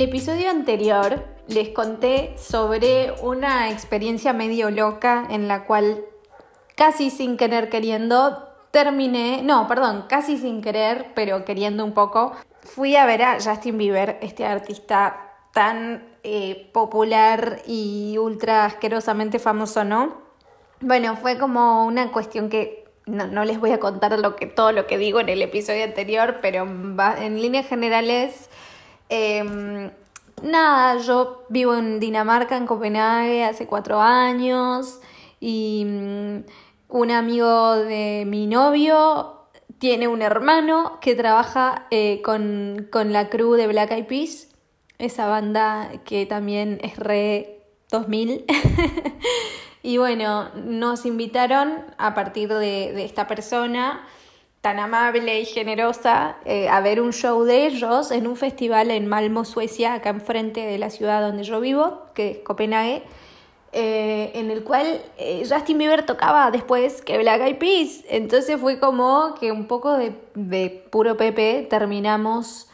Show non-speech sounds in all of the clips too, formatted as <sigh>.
el episodio anterior les conté sobre una experiencia medio loca en la cual casi sin querer queriendo terminé, no, perdón, casi sin querer, pero queriendo un poco, fui a ver a Justin Bieber, este artista tan eh, popular y ultra asquerosamente famoso, ¿no? Bueno, fue como una cuestión que no, les voy a contar lo que, todo lo que digo en el episodio anterior, pero en líneas generales Em, nada, yo vivo en Dinamarca, en Copenhague, hace cuatro años y mm, un amigo de mi novio tiene un hermano que trabaja eh, con, con, la crew de Black Eyed Peas, esa banda que también es re 2000. <laughs> y bueno, nos invitaron a partir de, de esta persona tan amable y generosa eh, a ver un show de ellos en un festival en Malmo, Suecia, acá enfrente de la ciudad donde yo vivo, que es Copenhague, eh, en el cual eh, Justin Bieber tocaba después que Black Eyed Peas. Entonces fue como que un poco de, de puro Pepe terminamos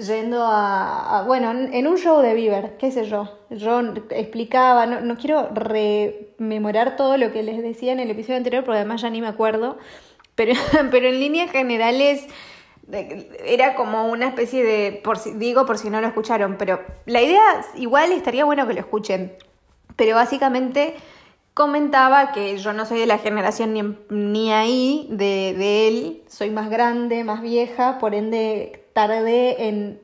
yendo a, bueno, en, un show de Bieber, qué sé yo. Yo explicaba, no, no quiero rememorar todo lo que les decía en el episodio anterior, porque además ya ni me acuerdo pero, <laughs> pero en líneas generales era como una especie de, por digo por si no lo escucharon, pero la idea igual estaría bueno que lo escuchen. Pero básicamente comentaba que yo no soy de la generación ni, ni ahí de, de, él, soy más grande, más vieja, por ende tardé en,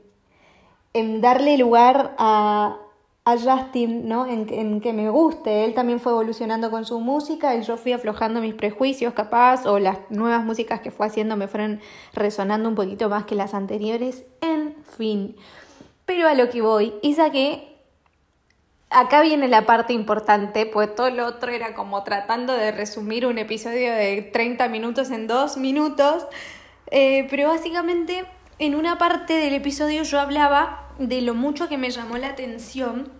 en darle lugar a, a Justin, ¿no? En, que me guste. Él también fue evolucionando con su música y yo fui aflojando mis prejuicios, capaz, o las nuevas músicas que fue haciendo me fueron resonando un poquito más que las anteriores. En fin. Pero a lo que voy, y saqué. Acá viene la parte importante, pues todo lo otro era como tratando de resumir un episodio de 30 minutos en 2 minutos. Eh, pero básicamente en una parte del episodio yo hablaba de lo mucho que me llamó la atención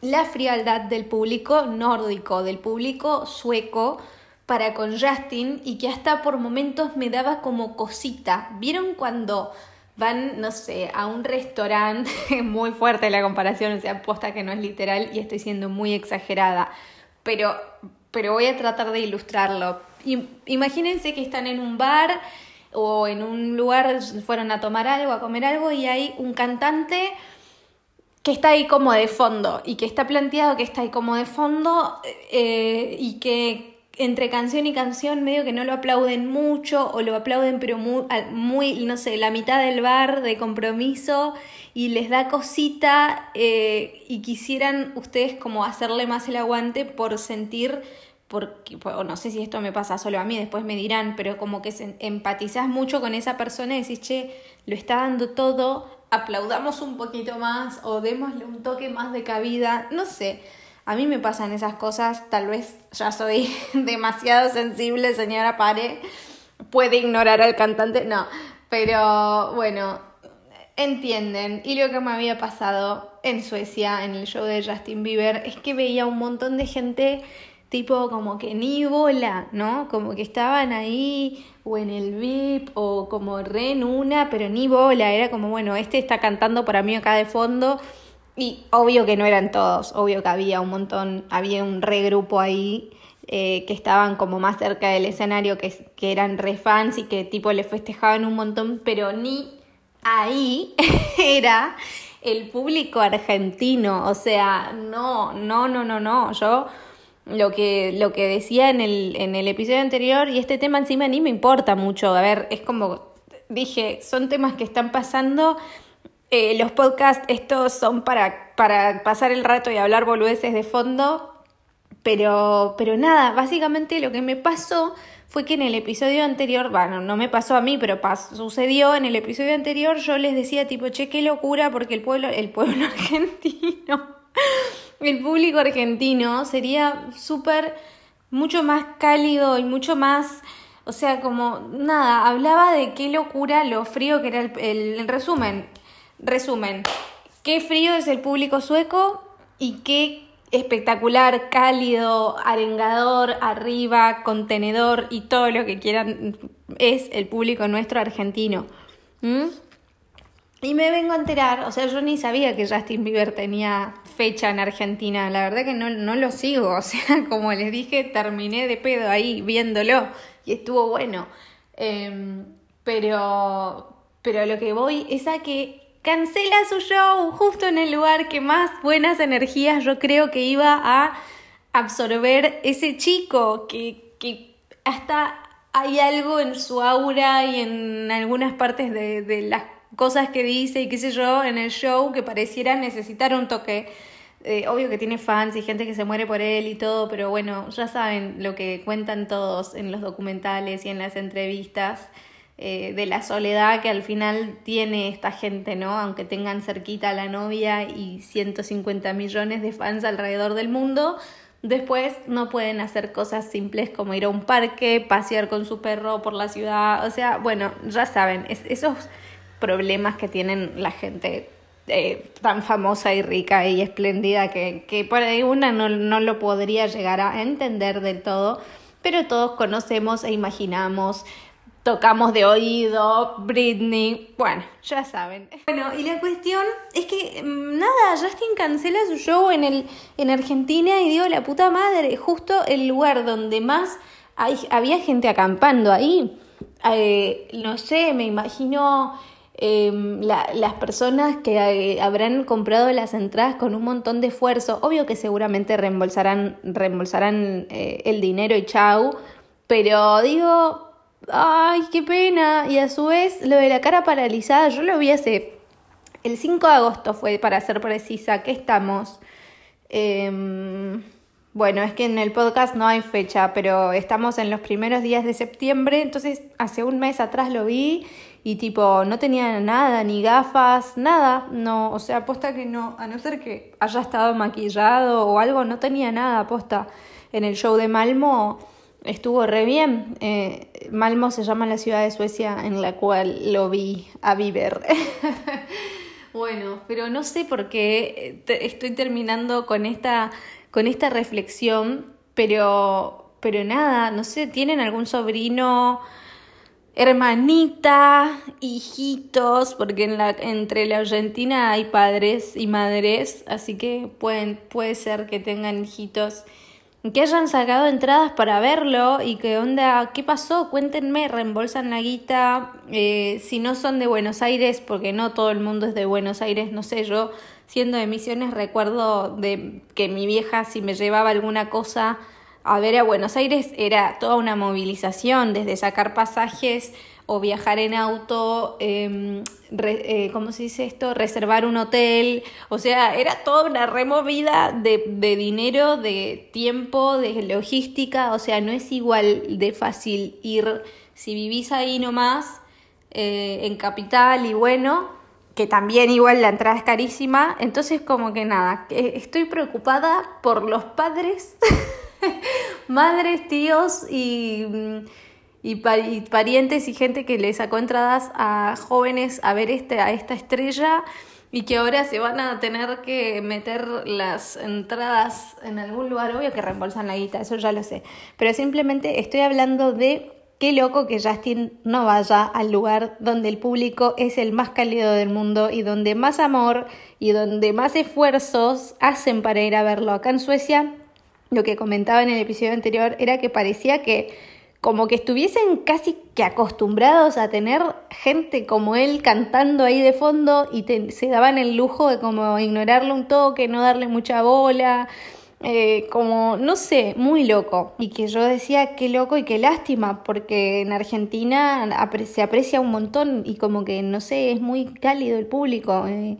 la frialdad del público nórdico, del público sueco para con Justin y que hasta por momentos me daba como cosita. ¿Vieron cuando van, no sé, a un restaurante? <laughs> muy fuerte la comparación, o sea, posta que no es literal y estoy siendo muy exagerada, pero, pero voy a tratar de ilustrarlo. Imagínense que están en un bar o en un lugar, fueron a tomar algo, a comer algo y hay un cantante que está ahí como de fondo y que está planteado que está ahí como de fondo eh, y que entre canción y canción medio que no lo aplauden mucho o lo aplauden pero muy, no sé, la mitad del bar de compromiso y les da cosita eh, y quisieran ustedes como hacerle más el aguante por sentir porque, o no sé si esto me pasa solo a mí, después me dirán, pero como que empatizás mucho con esa persona y decís, che, lo está dando todo, aplaudamos un poquito más o démosle un toque más de cabida, no sé. A mí me pasan esas cosas, tal vez ya soy <laughs> demasiado sensible, señora Pare, puede ignorar al cantante, no, pero bueno, entienden. Y lo que me había pasado en Suecia, en el show de Justin Bieber, es que veía un montón de gente tipo como que ni bola, ¿no? Como que estaban ahí o en el VIP o como re en una, pero ni bola, era como, bueno, este está cantando para mí acá de fondo. Y obvio que no eran todos, obvio que había un montón, había un regrupo ahí eh, que estaban como más cerca del escenario, que, que eran re fans y que tipo le festejaban un montón, pero ni ahí <laughs> era el público argentino, o sea, no, no, no, no, no, yo lo que, lo que decía en el, en el episodio anterior y este tema encima ni me importa mucho. A ver, es como dije, son temas que están pasando. Eh, los podcasts estos son para, para pasar el rato y hablar boludeces de fondo. Pero, pero nada, básicamente lo que me pasó fue que en el episodio anterior, bueno, no me pasó a mí, pero sucedió en el episodio anterior, yo les decía tipo, che, qué locura, porque el pueblo, el pueblo <laughs> argentino el público argentino sería súper, mucho más cálido y mucho más, o sea, como nada, hablaba de qué locura lo frío que era el, el, resumen. Resumen, qué frío es el público sueco y qué espectacular, cálido, arengador, arriba, contenedor y todo lo que quieran es el público nuestro argentino. Y me vengo a enterar, o sea, yo ni sabía que Justin Bieber tenía fecha en Argentina, la verdad que no, no lo sigo, o sea, <laughs> como les dije, terminé de pedo ahí viéndolo y estuvo bueno. Em, pero, pero lo que voy es a que cancela su show justo en el lugar que más buenas energías yo creo que iba a absorber ese chico, que, que hasta hay algo en su aura y en algunas partes de, de las cosas que dice y qué sé yo en el show que pareciera necesitar un toque. Eh, obvio que tiene fans y gente que se muere por él y todo, pero bueno, ya saben lo que cuentan todos en los documentales y en las entrevistas. Eh, de la soledad que al final tiene esta gente, ¿no? Aunque tengan cerquita a la novia y 150 millones de fans alrededor del mundo, después no pueden hacer cosas simples como ir a un parque, pasear con su perro por la ciudad, o sea, bueno, ya saben, esos problemas que tienen la gente eh, tan famosa y rica y espléndida que, que por ahí una no, no lo podría llegar a entender del todo, pero todos conocemos e imaginamos tocamos de oído, Britney, bueno, ya saben. Bueno, y la cuestión es que mm, nada, Justin cancela su show en, el, en Argentina y digo, la puta madre, justo el lugar donde más hay, había gente acampando ahí. Eh, no sé, me imagino em, las personas que eh, habrán comprado las entradas con un montón de esfuerzo. Obvio que seguramente reembolsarán, reembolsarán eh, el dinero y chau. Pero digo, ay, qué pena. Y a su vez, lo de la cara paralizada, yo lo vi hace. El 5 de agosto fue, para ser precisa, que estamos. Em, bueno, es que en el podcast no hay fecha, pero estamos en los primeros días de septiembre, entonces hace un mes atrás lo vi y tipo no tenía nada, ni gafas, nada, no, o sea, aposta que no, a no ser que haya estado maquillado o algo, no tenía nada, aposta. En el show de Malmo estuvo re bien. Eh, Malmo se llama la ciudad de Suecia en la cual lo vi a vivir. <laughs> bueno, pero no sé por qué eh, estoy terminando con esta, con esta reflexión, pero, pero nada, no sé, ¿tienen algún sobrino? hermanita, hijitos, porque en la, entre la Argentina hay padres y madres, así que pueden, puede ser que tengan hijitos que hayan sacado entradas para verlo y que onda, ¿qué pasó? Cuéntenme, reembolsan la guita, eh, si no son de Buenos Aires, porque no todo el mundo es de Buenos Aires, no sé, yo siendo de Misiones recuerdo de que mi vieja si me llevaba alguna cosa a ver a Buenos Aires era toda una movilización, desde sacar pasajes o viajar en auto, eh, ¿cómo se dice esto? Reservar un hotel, o sea, era toda una removida de, dinero, de tiempo, de logística, o sea, no es igual de fácil ir si vivís ahí nomás, eh, en capital y bueno, que también igual la entrada es carísima, entonces como que nada, estoy preocupada por los padres, <laughs> madres, tíos y y, parientes y gente que le sacó entradas a jóvenes a ver este, a esta estrella y que ahora se van a tener que meter las entradas en algún lugar, obvio que reembolsan la guita, eso ya lo sé, pero simplemente estoy hablando de qué loco que Justin no vaya al lugar donde el público es el más cálido del mundo y donde más amor y donde más esfuerzos hacen para ir a verlo. Acá en Suecia, lo que comentaba en el episodio anterior era que parecía que como que estuviesen casi que acostumbrados a tener gente como él cantando ahí de fondo y se daban el lujo de como ignorarle un toque, no darle mucha bola, eh, como, no sé, muy loco. Y que yo decía, qué loco y qué lástima, porque en Argentina se aprecia un montón y como que, no sé, es muy cálido el público. Eh,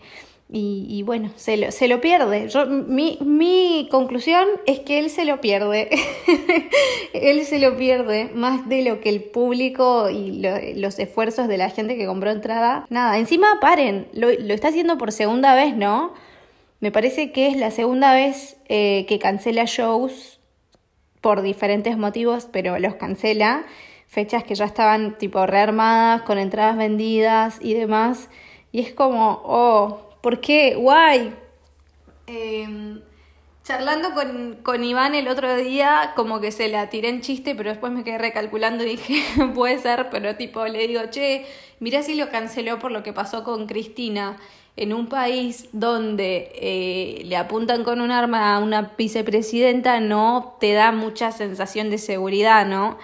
y, bueno, se lo, se lo pierde. Yo, mi, mi conclusión es que él se lo pierde. <laughs> él se lo pierde más de lo que el público y los esfuerzos de la gente que compró entrada. Nada, encima paren, lo, lo, está haciendo por segunda vez, ¿no? Me parece que es la segunda vez eh, que cancela shows por diferentes motivos, pero los cancela. Fechas que ya estaban tipo rearmadas, con entradas vendidas y demás. Y es como, oh, ¿Por qué? Guay. Em, Charlando con, con, Iván el otro día, como que se la tiré en chiste, pero después me quedé recalculando y dije, <laughs> puede ser, pero tipo le digo, che, mirá si lo canceló por lo que pasó con Cristina. En un país donde eh, le apuntan con un arma a una vicepresidenta no te da mucha sensación de seguridad, ¿no?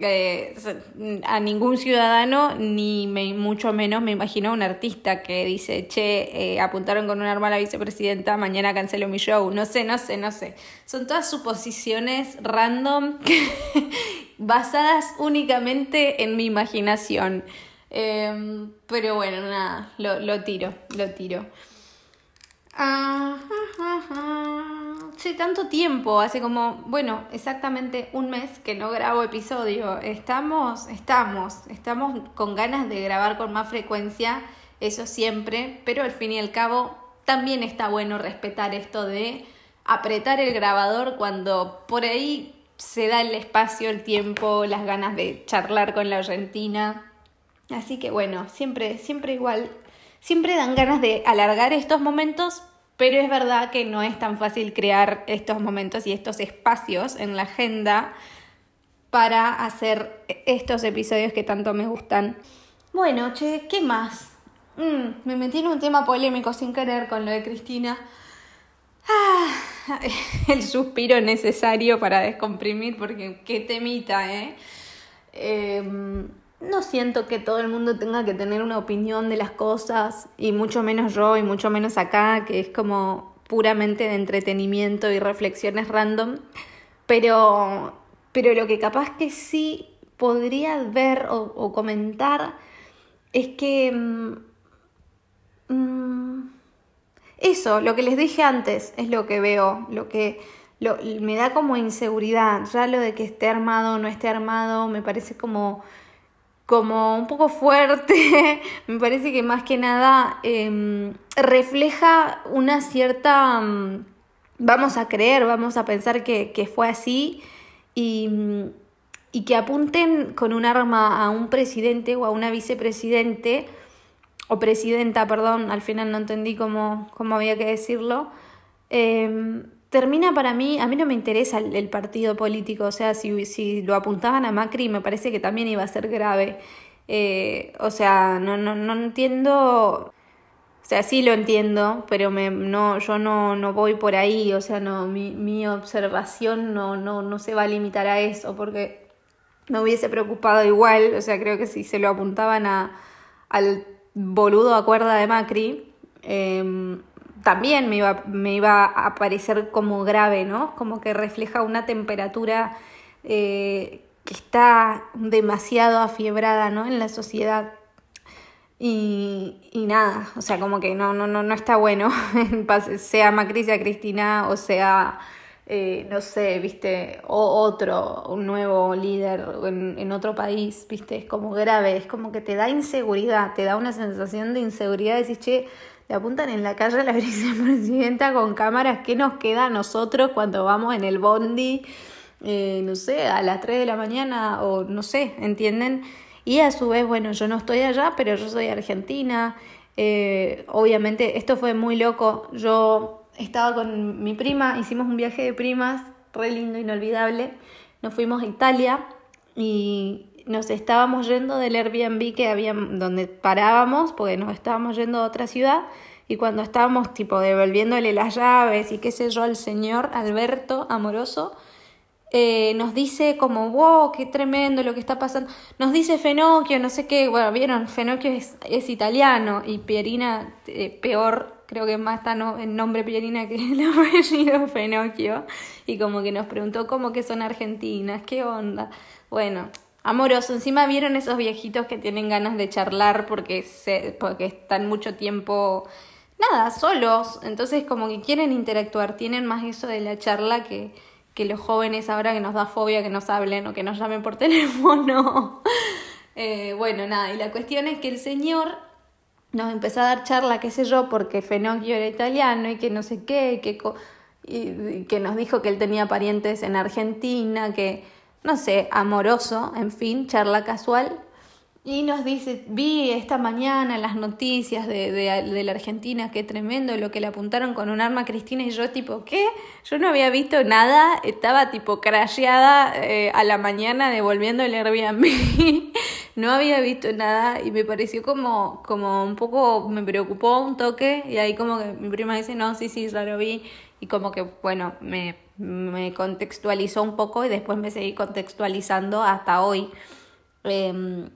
Eh, a ningún ciudadano, ni mucho menos me imagino a un artista que dice, che, eh, apuntaron con un arma a la vicepresidenta, mañana cancelo mi show. No sé, no sé, no sé. Son todas suposiciones random <laughs> basadas únicamente en mi imaginación. Em, pero bueno, nada, lo, lo tiro, lo tiro. Ah, tanto tiempo, hace como, bueno, exactamente un mes que no grabo episodio. Estamos, estamos, estamos con ganas de grabar con más frecuencia, eso siempre, pero al fin y al cabo también está bueno respetar esto de apretar el grabador cuando por ahí se da el espacio, el tiempo, las ganas de charlar con la Argentina. Así que bueno, siempre, siempre igual, siempre dan ganas de alargar estos momentos, pero es verdad que no es tan fácil crear estos momentos y estos espacios en la agenda para hacer estos episodios que tanto me gustan. Bueno, che, ¿qué más? Mm, me metí en un tema polémico sin querer con lo de Cristina. Ah, <laughs> el suspiro necesario para descomprimir, porque qué temita, ¿eh? eh no siento que todo el mundo tenga que tener una opinión de las cosas, y mucho menos yo, y mucho menos acá, que es como puramente de entretenimiento y reflexiones random, pero, pero lo que capaz que sí podría ver o, comentar es que... Mm, mm, eso, lo que les dije antes, es lo que veo, lo que me da como inseguridad. Ya lo de que esté armado o no esté armado, me parece como como un poco fuerte, <laughs> me parece que más que nada em, refleja una cierta, mm, vamos a creer, vamos a pensar que, fue así y, que apunten con un arma a un presidente o a una vicepresidente, o presidenta, perdón, al final no entendí cómo, cómo había que decirlo, em, termina para mí, a mí no me interesa el, partido político, o sea, si, si, lo apuntaban a Macri me parece que también iba a ser grave. Eh, o sea, no, no, no entiendo, o sea, sí lo entiendo, pero me, no, yo no, no voy por ahí, o sea, no, mi, mi observación no, no, no se va a limitar a eso, porque me hubiese preocupado igual, o sea, creo que si se lo apuntaban a, al boludo acuerda de Macri, eh, también me iba, me iba a parecer como grave, ¿no? Como que refleja una temperatura eh, que está demasiado afiebrada, ¿no? En la sociedad. Y, nada, o sea, como que no, no, no, no está bueno, <laughs> sea Macri, sea Cristina, o sea, eh, no sé, viste, o otro, un nuevo líder en, en, otro país, viste, es como grave, es como que te da inseguridad, te da una sensación de inseguridad, decís, che, le apuntan en la calle a la <laughs> vicepresidenta con cámaras. ¿Qué nos queda a nosotros cuando vamos en el bondi? Eh, no sé, a las 3 de la mañana o no sé, ¿entienden? Y a su vez, bueno, yo no estoy allá, pero yo soy argentina. Eh, obviamente, esto fue muy loco. Yo estaba con mi prima, hicimos un viaje de primas, re lindo, inolvidable. Nos fuimos a Italia y nos estábamos yendo del Airbnb que había, donde parábamos, porque nos estábamos yendo a otra ciudad, y cuando estábamos tipo devolviéndole las llaves y qué sé yo al señor Alberto Amoroso, eh, nos dice como, wow, qué tremendo lo que está pasando. Nos dice Fenocchio, no sé qué, bueno, vieron, Fenocchio es, es italiano y Pierina, eh, peor, creo que más está no, el nombre Pierina que el <laughs> apellido Fenocchio. Y como que nos preguntó cómo que son argentinas, qué onda. Bueno, amoroso. Encima vieron esos viejitos que tienen ganas de charlar porque, se, porque están mucho tiempo, nada, solos. Entonces como que quieren interactuar, tienen más eso de la charla que, que los jóvenes ahora que nos da fobia que nos hablen o que nos llamen por <laughs> teléfono. eh, bueno, nada, y la cuestión es que el señor nos empezó a dar charla, qué sé yo, porque Fenocchio era italiano y que no sé qué, que, y que nos dijo que él tenía parientes en Argentina, que no sé, amoroso, en fin, charla casual. Y nos dice, vi esta mañana las noticias de, de, la Argentina, qué tremendo lo que le apuntaron con un arma a Cristina y yo tipo, ¿qué? Yo no había visto nada, estaba tipo crasheada eh, a la mañana devolviendo el Airbnb, <laughs> no había visto nada y me pareció como, como un poco, me preocupó un toque y ahí como que mi prima dice, no, sí, sí, ya lo vi y como que, bueno, me, me contextualizó un poco y después me seguí contextualizando hasta hoy. Eh,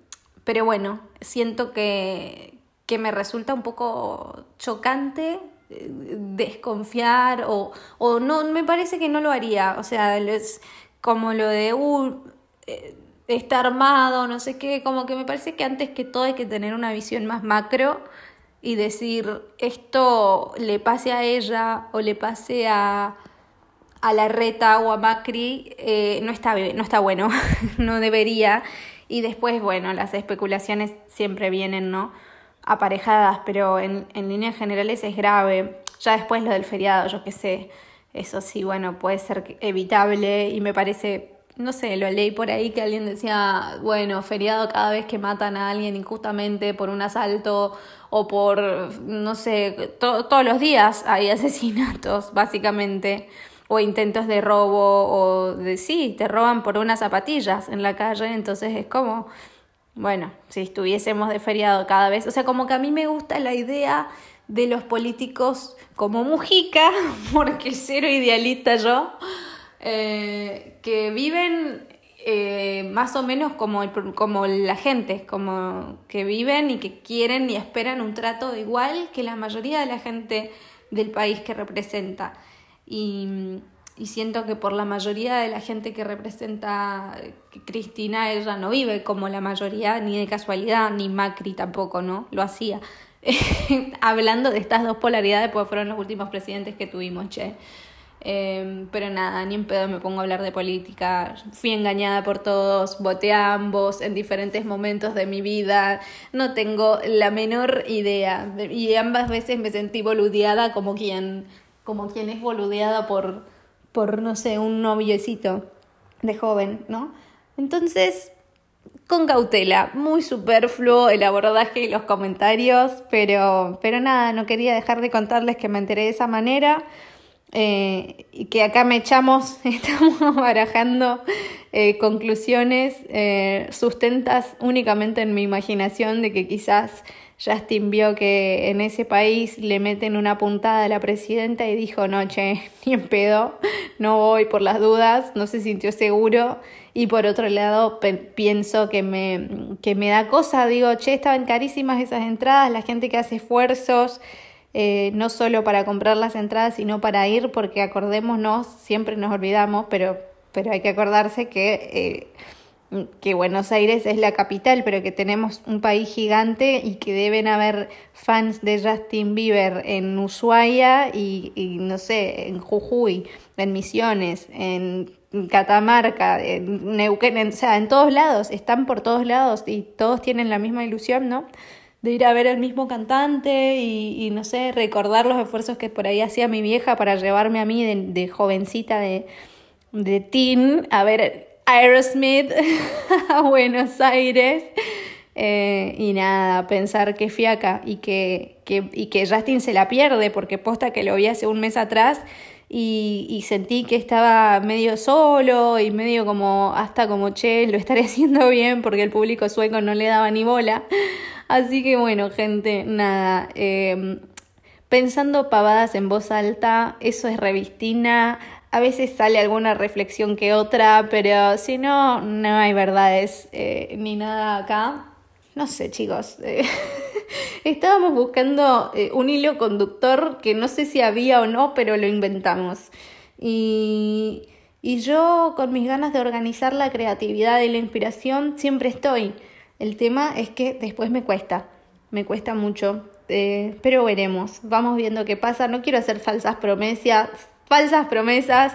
pero bueno, siento que, que me resulta un poco chocante eh, desconfiar o, o no, me parece que no lo haría. O sea, es como lo de uh, eh, está armado, no sé qué, como que me parece que antes que todo hay que tener una visión más macro y decir esto le pase a ella o le pase a, a la reta o a Macri, eh, no, está, no está bueno, <laughs> no debería. Y después, bueno, las especulaciones siempre vienen, ¿no? Aparejadas, pero en, en líneas generales es grave. Ya después lo del feriado, yo qué sé, eso sí, bueno, puede ser evitable y me parece, no sé, lo leí por ahí que alguien decía, bueno, feriado cada vez que matan a alguien injustamente por un asalto o por, no sé, todos los días hay <laughs> asesinatos, básicamente o intentos de robo o de sí, te roban por unas zapatillas en la calle, entonces es como, bueno, si estuviésemos de feriado cada vez, o sea, como que a mí me gusta la idea de los políticos como Mujica, <laughs> porque cero idealista yo, eh, que viven eh, más o menos como, como la gente, como que viven y que quieren y esperan un trato igual que la mayoría de la gente del país que representa y, siento que por la mayoría de la gente que representa Cristina, ella no vive como la mayoría, ni de casualidad, ni Macri tampoco, ¿no? Lo hacía. <laughs> Hablando de estas dos polaridades, pues fueron los últimos presidentes que tuvimos, che. Em, pero nada, ni en pedo me pongo a hablar de política. Fui engañada por todos, voté a ambos en diferentes momentos de mi vida. No tengo la menor idea. Y ambas veces me sentí boludeada como quien como quien es boludeada por, por, no sé, un noviecito de joven, ¿no? Entonces, con cautela, muy superfluo el abordaje y los comentarios, pero, pero nada, no quería dejar de contarles que me enteré de esa manera eh, y que acá me echamos, <laughs> estamos barajando eh, conclusiones eh, sustentas únicamente en mi imaginación de que quizás Justin vio que en ese país le meten una puntada a la presidenta y dijo, no, che, <laughs> ni en pedo, no voy por las dudas, no se sintió seguro. Y por otro lado, pienso que me, que me da cosa, digo, che, estaban carísimas esas entradas, la gente que hace esfuerzos, eh, no solo para comprar las entradas, sino para ir, porque acordémonos, siempre nos olvidamos, pero, pero hay que acordarse que... Eh, que Buenos Aires es la capital, pero que tenemos un país gigante y que deben haber fans de Justin Bieber en Ushuaia y, y no sé, en Jujuy, en Misiones, en Catamarca, en Neuquén, o sea, en todos lados, están por todos lados y todos tienen la misma ilusión, ¿no? De ir a ver al mismo cantante y, y no sé, recordar los esfuerzos que por ahí hacía mi vieja para llevarme a mí de, de jovencita de, de teen a ver Aerosmith <laughs> a Buenos Aires. Eh, y nada, pensar que fiaca y que, que, y que Justin se la pierde porque posta que lo vi hace un mes atrás y, sentí que estaba medio solo y medio como hasta como che, lo estaré <laughs> haciendo bien porque el público sueco no le daba ni bola. Así que bueno, gente, nada. Eh, pensando pavadas en voz alta, eso es revistina a veces sale alguna reflexión que otra, pero si no, no hay verdades eh, ni nada acá. No sé, chicos. Eh, <laughs> estábamos buscando eh, un hilo conductor que no sé si había o no, pero lo inventamos. Y, y yo, con mis ganas de organizar la creatividad y la inspiración, siempre estoy. El tema es que después me cuesta, me cuesta mucho. pero veremos, vamos viendo qué pasa. No quiero hacer falsas promesas, falsas promesas.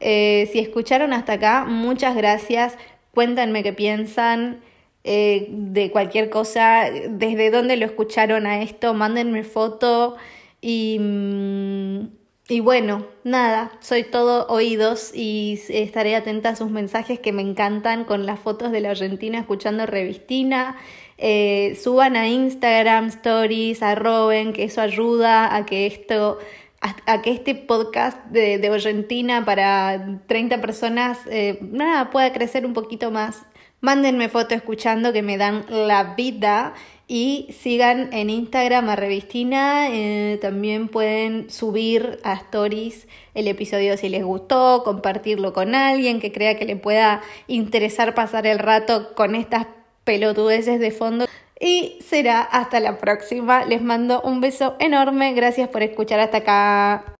Eh, si escucharon hasta acá, muchas gracias. Cuéntenme qué piensan eh, de cualquier cosa, desde dónde lo escucharon a esto, mándenme foto y, mm, y bueno, nada, soy todo oídos y estaré atenta a sus mensajes que me encantan con las fotos de la Argentina escuchando Revistina. Eh, suban a Instagram stories, arroben, que eso ayuda a que esto a, que este podcast de, de, para 30 personas eh, nada, pueda crecer un poquito más. Mándenme fotos escuchando que me dan la vida y sigan en Instagram a Revistina. Eh, también pueden subir a Stories el episodio si les gustó, compartirlo con alguien que crea que le pueda interesar pasar el rato con estas pelotudeces de fondo. Y será hasta la próxima. Les mando un beso enorme. Gracias por escuchar hasta acá.